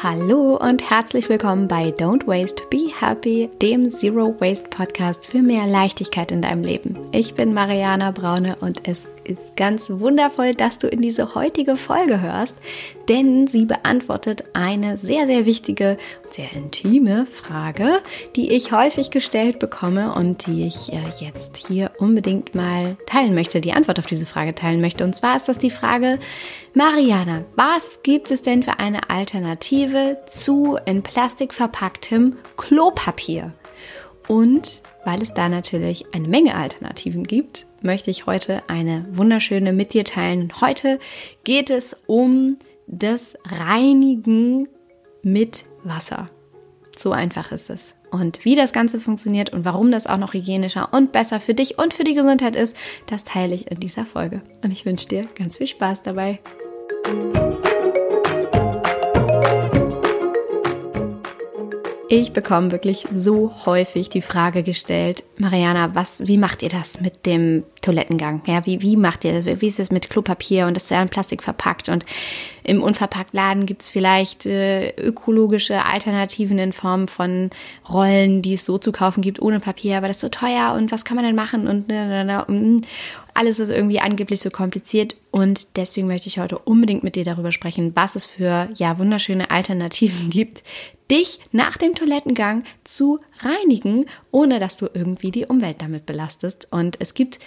Hallo und herzlich willkommen bei Don't Waste, Be Happy, dem Zero Waste Podcast für mehr Leichtigkeit in deinem Leben. Ich bin Mariana Braune und es ist ganz wundervoll, dass du in diese heutige Folge hörst, denn sie beantwortet eine sehr, sehr wichtige und sehr intime Frage, die ich häufig gestellt bekomme und die ich äh, jetzt hier unbedingt mal teilen möchte, die Antwort auf diese Frage teilen möchte. Und zwar ist das die Frage, Mariana, was gibt es denn für eine Alternative zu in Plastik verpacktem Klopapier? Und weil es da natürlich eine Menge Alternativen gibt, möchte ich heute eine wunderschöne mit dir teilen. Heute geht es um das Reinigen mit Wasser. So einfach ist es. Und wie das Ganze funktioniert und warum das auch noch hygienischer und besser für dich und für die Gesundheit ist, das teile ich in dieser Folge. Und ich wünsche dir ganz viel Spaß dabei. Ich bekomme wirklich so häufig die Frage gestellt, Mariana, was, wie macht ihr das mit dem Toilettengang? Ja, wie, wie macht ihr das? Wie ist es mit Klopapier und das ist ja in Plastik verpackt? Und im Unverpacktladen gibt es vielleicht äh, ökologische Alternativen in Form von Rollen, die es so zu kaufen gibt, ohne Papier, aber das ist so teuer und was kann man denn machen? Und, und alles ist irgendwie angeblich so kompliziert und deswegen möchte ich heute unbedingt mit dir darüber sprechen, was es für ja wunderschöne Alternativen gibt, dich nach dem Toilettengang zu reinigen, ohne dass du irgendwie die Umwelt damit belastest. Und es gibt,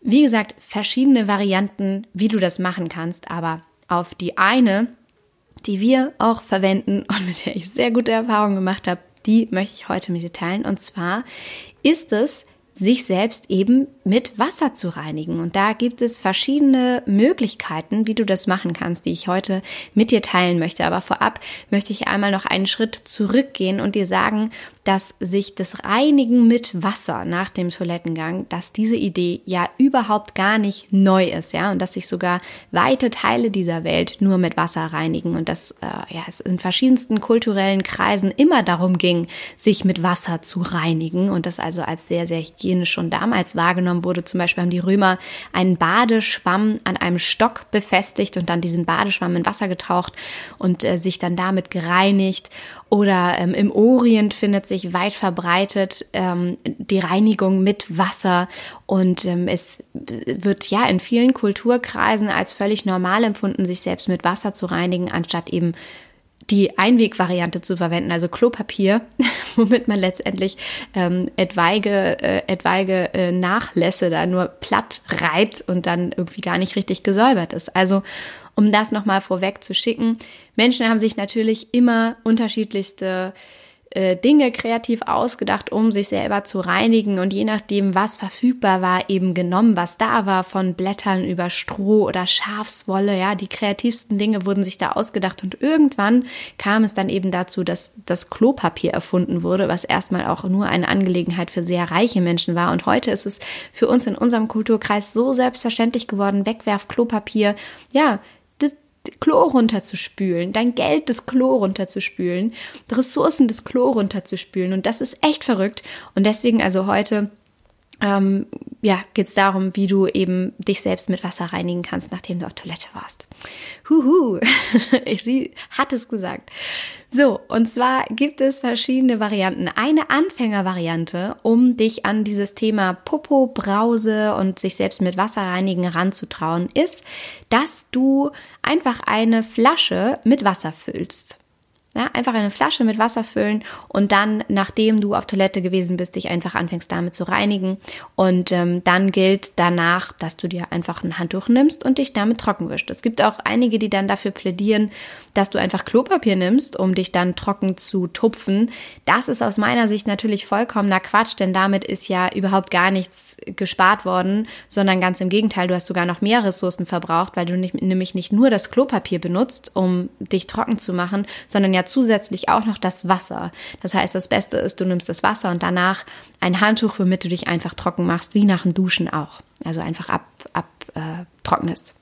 wie gesagt, verschiedene Varianten, wie du das machen kannst, aber auf die eine, die wir auch verwenden und mit der ich sehr gute Erfahrungen gemacht habe, die möchte ich heute mit dir teilen. Und zwar ist es sich selbst eben mit Wasser zu reinigen. Und da gibt es verschiedene Möglichkeiten, wie du das machen kannst, die ich heute mit dir teilen möchte. Aber vorab möchte ich einmal noch einen Schritt zurückgehen und dir sagen, dass sich das Reinigen mit Wasser nach dem Toilettengang, dass diese Idee ja überhaupt gar nicht neu ist, ja, und dass sich sogar weite Teile dieser Welt nur mit Wasser reinigen und dass äh, ja, es in verschiedensten kulturellen Kreisen immer darum ging, sich mit Wasser zu reinigen und das also als sehr, sehr hygienisch schon damals wahrgenommen wurde. Zum Beispiel haben die Römer einen Badeschwamm an einem Stock befestigt und dann diesen Badeschwamm in Wasser getaucht und äh, sich dann damit gereinigt oder ähm, im Orient findet sich weit verbreitet ähm, die Reinigung mit Wasser und ähm, es wird ja in vielen Kulturkreisen als völlig normal empfunden, sich selbst mit Wasser zu reinigen, anstatt eben die Einwegvariante zu verwenden, also Klopapier, womit man letztendlich ähm, etwaige, äh, etwaige äh, Nachlässe da nur platt reibt und dann irgendwie gar nicht richtig gesäubert ist. Also um das nochmal vorweg zu schicken. Menschen haben sich natürlich immer unterschiedlichste äh, Dinge kreativ ausgedacht, um sich selber zu reinigen und je nachdem, was verfügbar war, eben genommen, was da war, von Blättern über Stroh oder Schafswolle, ja, die kreativsten Dinge wurden sich da ausgedacht und irgendwann kam es dann eben dazu, dass das Klopapier erfunden wurde, was erstmal auch nur eine Angelegenheit für sehr reiche Menschen war. Und heute ist es für uns in unserem Kulturkreis so selbstverständlich geworden, Wegwerf Klopapier, ja, Klo runterzuspülen, dein Geld des Klo runterzuspülen, Ressourcen des Klo runterzuspülen. Und das ist echt verrückt. Und deswegen also heute ähm, ja, geht es darum, wie du eben dich selbst mit Wasser reinigen kannst, nachdem du auf Toilette warst. Huhu, ich sie hat es gesagt. So, und zwar gibt es verschiedene Varianten. Eine Anfängervariante, um dich an dieses Thema Popo, Brause und sich selbst mit Wasser reinigen ranzutrauen, ist, dass du einfach eine Flasche mit Wasser füllst. Ja, einfach eine Flasche mit Wasser füllen und dann, nachdem du auf Toilette gewesen bist, dich einfach anfängst damit zu reinigen. Und ähm, dann gilt danach, dass du dir einfach ein Handtuch nimmst und dich damit trocken wischst. Es gibt auch einige, die dann dafür plädieren, dass du einfach Klopapier nimmst, um dich dann trocken zu tupfen. Das ist aus meiner Sicht natürlich vollkommener Quatsch, denn damit ist ja überhaupt gar nichts gespart worden, sondern ganz im Gegenteil, du hast sogar noch mehr Ressourcen verbraucht, weil du nicht, nämlich nicht nur das Klopapier benutzt, um dich trocken zu machen, sondern ja ja zusätzlich auch noch das Wasser. Das heißt, das Beste ist, du nimmst das Wasser und danach ein Handtuch, womit du dich einfach trocken machst, wie nach dem Duschen auch. Also einfach ab, ab äh, trocknest.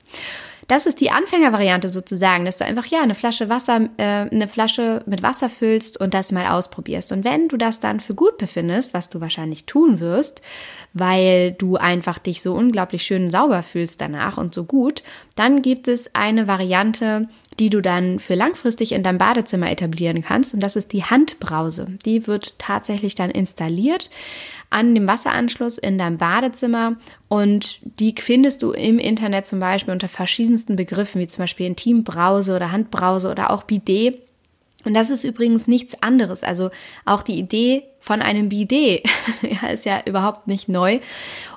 Das ist die Anfängervariante sozusagen, dass du einfach ja eine Flasche Wasser, äh, eine Flasche mit Wasser füllst und das mal ausprobierst. Und wenn du das dann für gut befindest, was du wahrscheinlich tun wirst, weil du einfach dich so unglaublich schön sauber fühlst danach und so gut, Dann gibt es eine Variante, die du dann für langfristig in deinem Badezimmer etablieren kannst. Und das ist die Handbrause. Die wird tatsächlich dann installiert an dem Wasseranschluss in deinem Badezimmer und die findest du im Internet zum Beispiel unter verschiedensten Begriffen, wie zum Beispiel Intimbrause oder Handbrause oder auch Bidet. Und das ist übrigens nichts anderes. Also auch die Idee von einem Bidet ist ja überhaupt nicht neu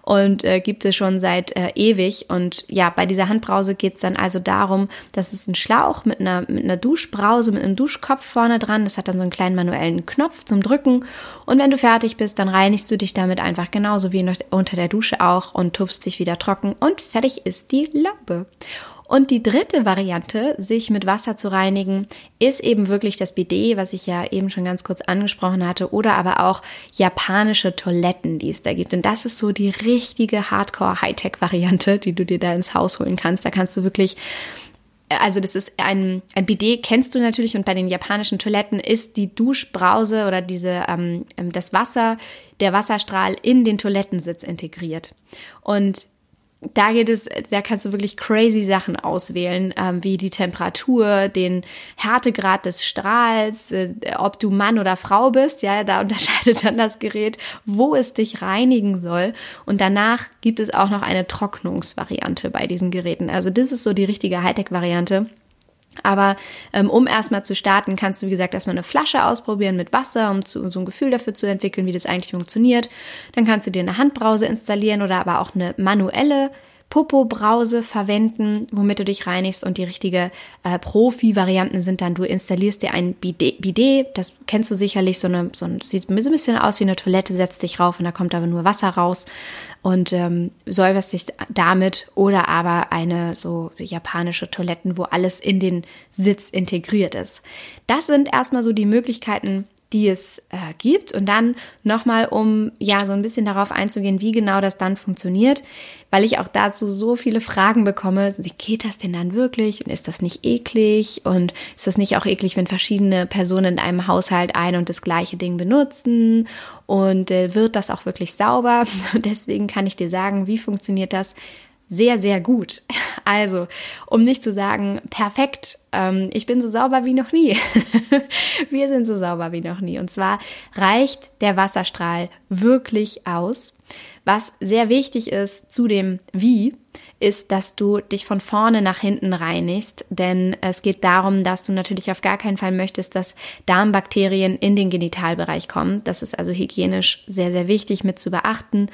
und äh, gibt es schon seit äh, ewig. Und ja, bei dieser Handbrause geht es dann also darum, dass es ein Schlauch mit einer, mit einer Duschbrause, mit einem Duschkopf vorne dran. Das hat dann so einen kleinen manuellen Knopf zum Drücken. Und wenn du fertig bist, dann reinigst du dich damit einfach genauso wie unter der Dusche auch und tupfst dich wieder trocken und fertig ist die Lampe. Und die dritte Variante, sich mit Wasser zu reinigen, ist eben wirklich das Bidet, was ich ja eben schon ganz kurz angesprochen hatte, oder aber auch japanische Toiletten, die es da gibt. Und das ist so die richtige Hardcore-Hightech-Variante, die du dir da ins Haus holen kannst. Da kannst du wirklich also das ist ein, ein Bidet, kennst du natürlich, und bei den japanischen Toiletten ist die Duschbrause oder diese, ähm das Wasser, der Wasserstrahl in den Toilettensitz integriert. Und da geht es, da kannst du wirklich crazy Sachen auswählen, ähm, wie die Temperatur, den Härtegrad des Strahls, äh, ob du Mann oder Frau bist. Ja, da unterscheidet dann das Gerät, wo es dich reinigen soll. Und danach gibt es auch noch eine Trocknungsvariante bei diesen Geräten. Also das ist so die richtige Hightech-Variante. Aber ähm, um erstmal zu starten, kannst du, wie gesagt, erstmal eine Flasche ausprobieren mit Wasser, um zu, so ein Gefühl dafür zu entwickeln, wie das eigentlich funktioniert. Dann kannst du dir eine Handbrause installieren oder aber auch eine manuelle Popo-Brause verwenden, womit du dich reinigst. Und die richtige äh, Profi-Varianten sind dann, du installierst dir ein Bidet, Bidet, das kennst du sicherlich, so eine, so ein, sieht ein bisschen aus wie eine Toilette, setzt dich rauf und da kommt aber nur Wasser raus und ähm, säuberst dich damit oder aber eine so japanische Toiletten, wo alles in den Sitz integriert ist. Das sind erstmal so die Möglichkeiten, die es äh, gibt. Und dann nochmal, um ja so ein bisschen darauf einzugehen, wie genau das dann funktioniert, weil ich auch dazu so viele Fragen bekomme. Geht das denn dann wirklich? Und ist das nicht eklig? Und ist das nicht auch eklig, wenn verschiedene Personen in einem Haushalt ein und das gleiche Ding benutzen? Und äh, wird das auch wirklich sauber? Deswegen kann ich dir sagen, wie funktioniert das? sehr, sehr gut. Also, um nicht zu sagen, perfekt, ähm, ich bin so sauber wie noch nie. Wir sind so sauber wie noch nie. Und zwar reicht der Wasserstrahl wirklich aus. Was sehr wichtig ist zu dem Wie, ist, dass du dich von vorne nach hinten reinigst, denn es geht darum, dass du natürlich auf gar keinen Fall möchtest, dass Darmbakterien in den Genitalbereich kommen. Das ist also hygienisch sehr, sehr wichtig mit zu beachten.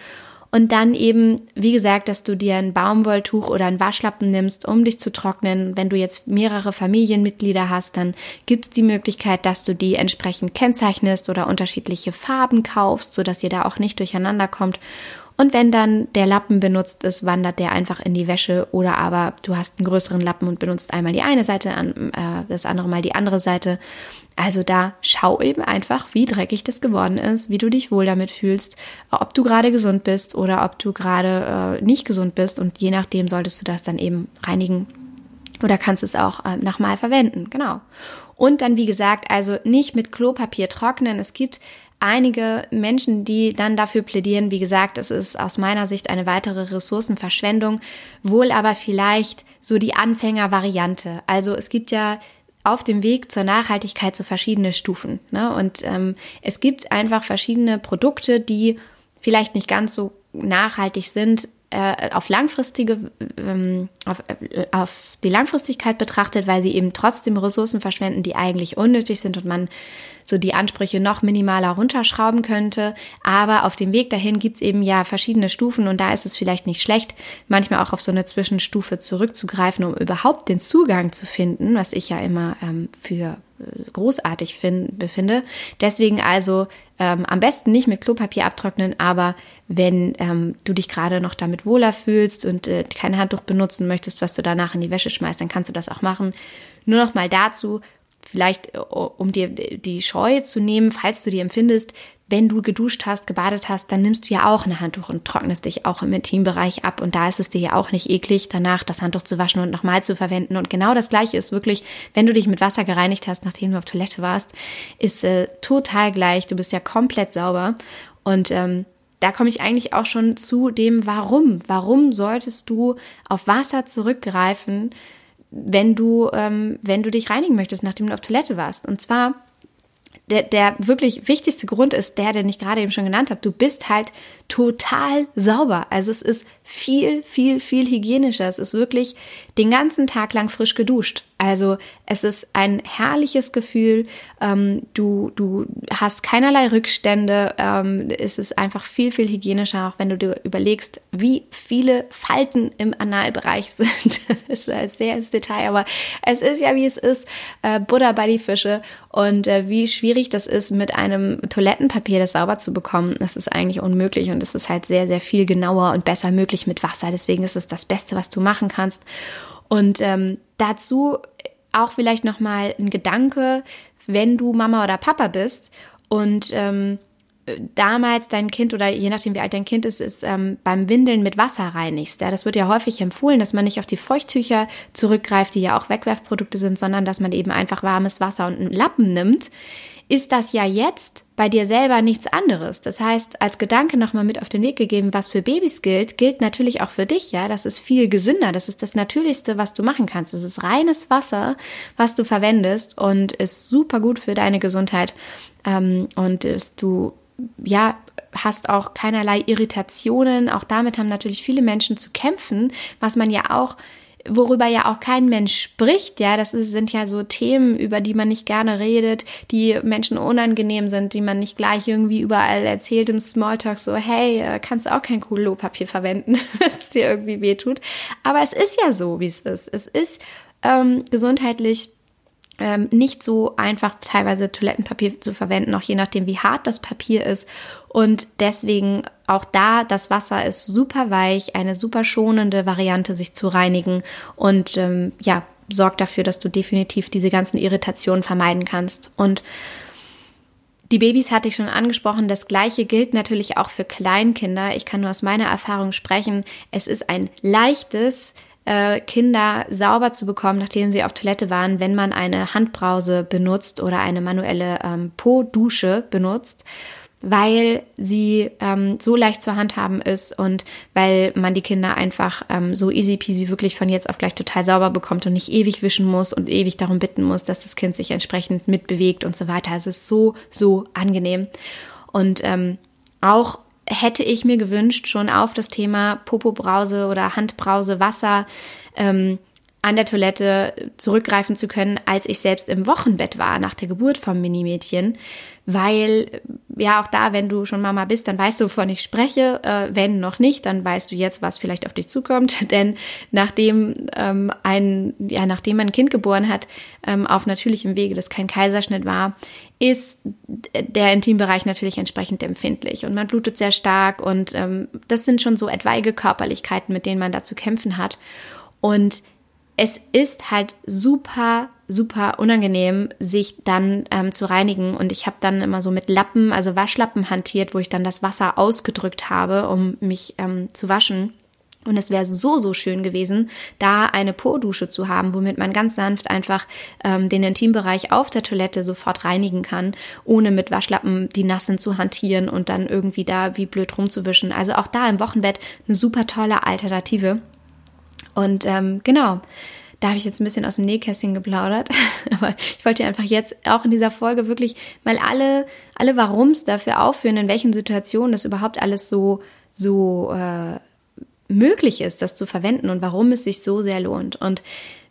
Und dann eben, wie gesagt, dass du dir ein Baumwolltuch oder ein Waschlappen nimmst, um dich zu trocknen. Wenn du jetzt mehrere Familienmitglieder hast, dann gibt es die Möglichkeit, dass du die entsprechend kennzeichnest oder unterschiedliche Farben kaufst, sodass ihr da auch nicht durcheinander kommt. Und wenn dann der Lappen benutzt ist, wandert der einfach in die Wäsche oder aber du hast einen größeren Lappen und benutzt einmal die eine Seite, äh, das andere mal die andere Seite. Also da schau eben einfach, wie dreckig das geworden ist, wie du dich wohl damit fühlst, ob du gerade gesund bist oder ob du gerade äh, nicht gesund bist und je nachdem solltest du das dann eben reinigen oder kannst es auch äh, nochmal verwenden, genau. Und dann, wie gesagt, also nicht mit Klopapier trocknen. Es gibt einige Menschen, die dann dafür plädieren, wie gesagt, es ist aus meiner Sicht eine weitere Ressourcenverschwendung, wohl aber vielleicht so die Anfängervariante. Also es gibt ja auf dem Weg zur Nachhaltigkeit so verschiedene Stufen. Ne? Und ähm, es gibt einfach verschiedene Produkte, die vielleicht nicht ganz so nachhaltig sind, äh, auf langfristige, ähm, auf, äh, auf die Langfristigkeit betrachtet, weil sie eben trotzdem Ressourcen verschwenden, die eigentlich unnötig sind und man so die Ansprüche noch minimaler runterschrauben könnte. Aber auf dem Weg dahin gibt's eben ja verschiedene Stufen und da ist es vielleicht nicht schlecht, manchmal auch auf so eine Zwischenstufe zurückzugreifen, um überhaupt den Zugang zu finden, was ich ja immer ähm, für äh, großartig find, befinde. Deswegen also ähm, am besten nicht mit Klopapier abtrocknen, aber wenn ähm, du dich gerade noch damit wohler fühlst und äh, kein Handtuch benutzen möchtest, was du danach in die Wäsche schmeißt, dann kannst du das auch machen. Nur noch mal dazu, vielleicht äh, um dir die Scheu zu nehmen, falls du die empfindest, wenn du geduscht hast, gebadet hast, dann nimmst du ja auch ein Handtuch und trocknest dich auch im Intimbereich ab. Und da ist es dir ja auch nicht eklig, danach das Handtuch zu waschen und nochmal zu verwenden. Und genau das Gleiche ist wirklich, wenn du dich mit Wasser gereinigt hast, nachdem du auf Toilette warst, ist äh, total gleich. Du bist ja komplett sauber. Und ähm, da komme ich eigentlich auch schon zu dem Warum. Warum solltest du auf Wasser zurückgreifen, wenn du, ähm, wenn du dich reinigen möchtest, nachdem du auf Toilette warst? Und zwar der, der wirklich wichtigste Grund ist der, den ich gerade eben schon genannt habe. Du bist halt total sauber. Also es ist viel, viel, viel hygienischer. Es ist wirklich den ganzen Tag lang frisch geduscht. Also es ist ein herrliches Gefühl. Ähm, du, du hast keinerlei Rückstände. Ähm, es ist einfach viel, viel hygienischer, auch wenn du dir überlegst, wie viele Falten im Analbereich sind. das ist sehr ins Detail, aber es ist ja, wie es ist. Äh, Butter bei die Fische. Und äh, wie schwierig das ist, mit einem Toilettenpapier das sauber zu bekommen, das ist eigentlich unmöglich. Und es ist halt sehr, sehr viel genauer und besser möglich mit Wasser. Deswegen ist es das Beste, was du machen kannst. Und ähm, dazu auch vielleicht noch mal ein Gedanke, wenn du Mama oder Papa bist und ähm, damals dein Kind oder je nachdem wie alt dein Kind ist, ist ähm, beim Windeln mit Wasser reinigst. Ja, das wird ja häufig empfohlen, dass man nicht auf die Feuchttücher zurückgreift, die ja auch Wegwerfprodukte sind, sondern dass man eben einfach warmes Wasser und einen Lappen nimmt ist das ja jetzt bei dir selber nichts anderes. Das heißt, als Gedanke nochmal mit auf den Weg gegeben, was für Babys gilt, gilt natürlich auch für dich, ja. Das ist viel gesünder. Das ist das Natürlichste, was du machen kannst. Das ist reines Wasser, was du verwendest und ist super gut für deine Gesundheit. Ähm, und ist, du, ja, hast auch keinerlei Irritationen. Auch damit haben natürlich viele Menschen zu kämpfen, was man ja auch worüber ja auch kein Mensch spricht, ja, das sind ja so Themen, über die man nicht gerne redet, die Menschen unangenehm sind, die man nicht gleich irgendwie überall erzählt im Smalltalk, so, hey, äh, kannst du auch kein Klopapier verwenden, es dir irgendwie wehtut. Aber es ist ja so, wie es ist. Es ist ähm, gesundheitlich ähm, nicht so einfach teilweise Toilettenpapier zu verwenden, auch je nachdem, wie hart das Papier ist. Und deswegen auch da, das Wasser ist super weich, eine super schonende Variante, sich zu reinigen und ähm, ja, sorgt dafür, dass du definitiv diese ganzen Irritationen vermeiden kannst. Und die Babys hatte ich schon angesprochen. Das gleiche gilt natürlich auch für Kleinkinder. Ich kann nur aus meiner Erfahrung sprechen. Es ist ein leichtes, äh, Kinder sauber zu bekommen, nachdem sie auf Toilette waren, wenn man eine Handbrause benutzt oder eine manuelle ähm, Po-Dusche benutzt weil sie ähm, so leicht zur Handhaben ist und weil man die Kinder einfach ähm, so easy peasy wirklich von jetzt auf gleich total sauber bekommt und nicht ewig wischen muss und ewig darum bitten muss, dass das Kind sich entsprechend mitbewegt und so weiter. Es ist so, so angenehm. Und ähm, auch hätte ich mir gewünscht, schon auf das Thema Popo-Brause oder Handbrause, Wasser ähm, an der Toilette zurückgreifen zu können, als ich selbst im Wochenbett war nach der Geburt vom Minimädchen, weil ja auch da, wenn du schon Mama bist, dann weißt du, wovon ich spreche. Äh, wenn noch nicht, dann weißt du jetzt, was vielleicht auf dich zukommt. Denn nachdem ähm, ein, ja, nachdem man ein Kind geboren hat, ähm, auf natürlichem Wege, das kein Kaiserschnitt war, ist der Intimbereich natürlich entsprechend empfindlich und man blutet sehr stark und ähm, das sind schon so etwaige Körperlichkeiten, mit denen man da zu kämpfen hat. Und es ist halt super, super unangenehm, sich dann ähm, zu reinigen. Und ich habe dann immer so mit Lappen, also Waschlappen hantiert, wo ich dann das Wasser ausgedrückt habe, um mich ähm, zu waschen. Und es wäre so, so schön gewesen, da eine Po-Dusche zu haben, womit man ganz sanft einfach ähm, den Intimbereich auf der Toilette sofort reinigen kann, ohne mit Waschlappen die Nassen zu hantieren und dann irgendwie da wie blöd rumzuwischen. Also auch da im Wochenbett eine super tolle Alternative. Und ähm, genau, da habe ich jetzt ein bisschen aus dem Nähkästchen geplaudert. Aber ich wollte einfach jetzt auch in dieser Folge wirklich mal alle, alle Warums dafür aufführen, in welchen Situationen das überhaupt alles so, so äh, möglich ist, das zu verwenden und warum es sich so sehr lohnt. Und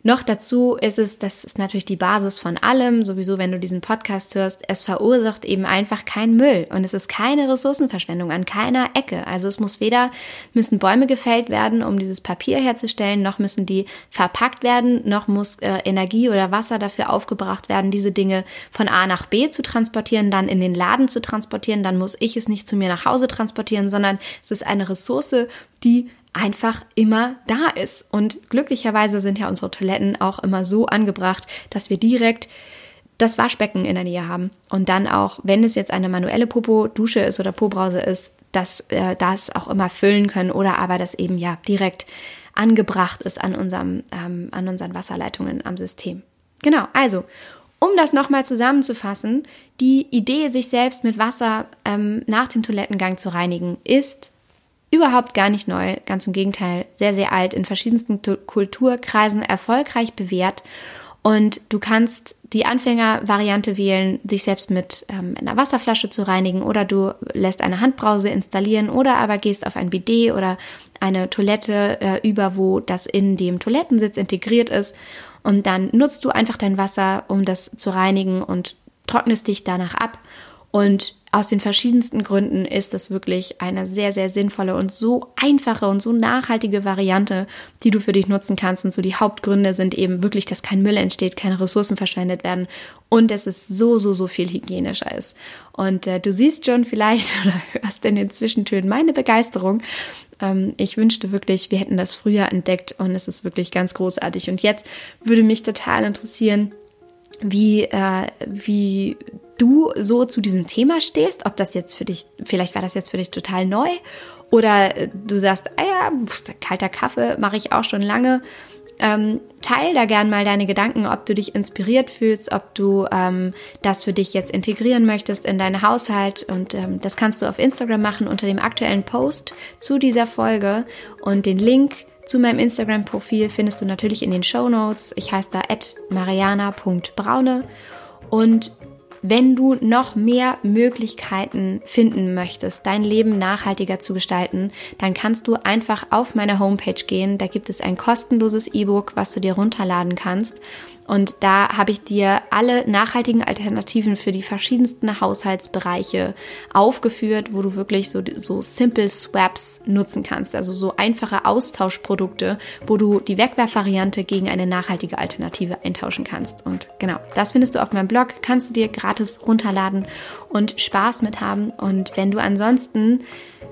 noch dazu ist es, das ist natürlich die Basis von allem, sowieso wenn du diesen Podcast hörst, es verursacht eben einfach keinen Müll. Und es ist keine Ressourcenverschwendung an keiner Ecke. Also es muss weder müssen Bäume gefällt werden, um dieses Papier herzustellen, noch müssen die verpackt werden, noch muss äh, Energie oder Wasser dafür aufgebracht werden, diese Dinge von A nach B zu transportieren, dann in den Laden zu transportieren, dann muss ich es nicht zu mir nach Hause transportieren, sondern es ist eine Ressource, die einfach immer da ist. Und glücklicherweise sind ja unsere Toiletten auch immer so angebracht, dass wir direkt das Waschbecken in der Nähe haben. Und dann auch, wenn es jetzt eine manuelle Popo-Dusche ist oder Po-Brause ist, dass äh, das auch immer füllen können oder aber das eben ja direkt angebracht ist an, unserem, ähm, an unseren Wasserleitungen am System. Genau, also Um das nochmal zusammenzufassen, die Idee, sich selbst mit Wasser ähm, nach dem Toilettengang zu reinigen, ist überhaupt gar nicht neu, ganz im Gegenteil, sehr, sehr alt, in verschiedensten Kulturkreisen erfolgreich bewährt. Und du kannst die Anfängervariante wählen, sich selbst mit ähm, einer Wasserflasche zu reinigen oder du lässt eine Handbrause installieren oder aber gehst auf ein Bidet oder eine Toilette äh, über, wo das in dem Toilettensitz integriert ist und dann nutzt du einfach dein Wasser, um das zu reinigen und trocknest dich danach ab und aus den verschiedensten Gründen ist das wirklich eine sehr, sehr sinnvolle und so einfache und so nachhaltige Variante, die du für dich nutzen kannst. Und so die Hauptgründe sind eben wirklich, dass kein Müll entsteht, keine Ressourcen verschwendet werden und dass es so, so, so viel hygienischer ist. Und äh, du siehst schon vielleicht oder hörst in den Zwischentönen meine Begeisterung. Ähm, ich wünschte wirklich, wir hätten das früher entdeckt und es ist wirklich ganz großartig. Und jetzt würde mich total interessieren, wie, äh, wie du so zu diesem Thema stehst, ob das jetzt für dich, vielleicht war das jetzt für dich total neu oder äh, du sagst, ah ja, kalter Kaffee mache ich auch schon lange. Ähm, teil da gern mal deine Gedanken, ob du dich inspiriert fühlst, ob du ähm, das für dich jetzt integrieren möchtest in deinen Haushalt. Und ähm, das kannst du auf Instagram machen unter dem aktuellen Post zu dieser Folge. Und den Link zu meinem Instagram-Profil findest du natürlich in den Show Notes. Ich heiße da mariana.braune. Und wenn du noch mehr Möglichkeiten finden möchtest, dein Leben nachhaltiger zu gestalten, dann kannst du einfach auf meine Homepage gehen. Da gibt es ein kostenloses E-Book, was du dir runterladen kannst. Und da habe ich dir alle nachhaltigen Alternativen für die verschiedensten Haushaltsbereiche aufgeführt, wo du wirklich so, so Simple Swaps nutzen kannst. Also so einfache Austauschprodukte, wo du die Wegwerfvariante gegen eine nachhaltige Alternative eintauschen kannst. Und genau, das findest du auf meinem Blog, kannst du dir gratis runterladen und Spaß mit haben. Und wenn du ansonsten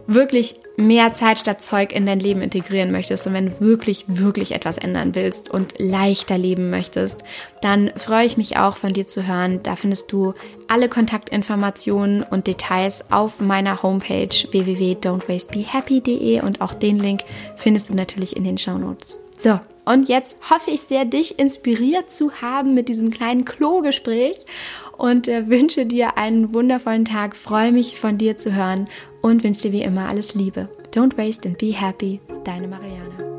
wirklich mehr Zeit statt Zeug in dein Leben integrieren möchtest und wenn du wirklich, wirklich etwas ändern willst und leichter leben möchtest, dann freue ich mich auch von dir zu hören. Da findest du alle Kontaktinformationen und Details auf meiner Homepage www.don'twastebehappy.de und auch den Link findest du natürlich in den Show Notes. So, und jetzt hoffe ich sehr, dich inspiriert zu haben mit diesem kleinen Klo-Gespräch und äh, wünsche dir einen wundervollen Tag. Freue mich von dir zu hören und wünsche dir wie immer alles Liebe. Don't waste and be happy. Deine Mariana.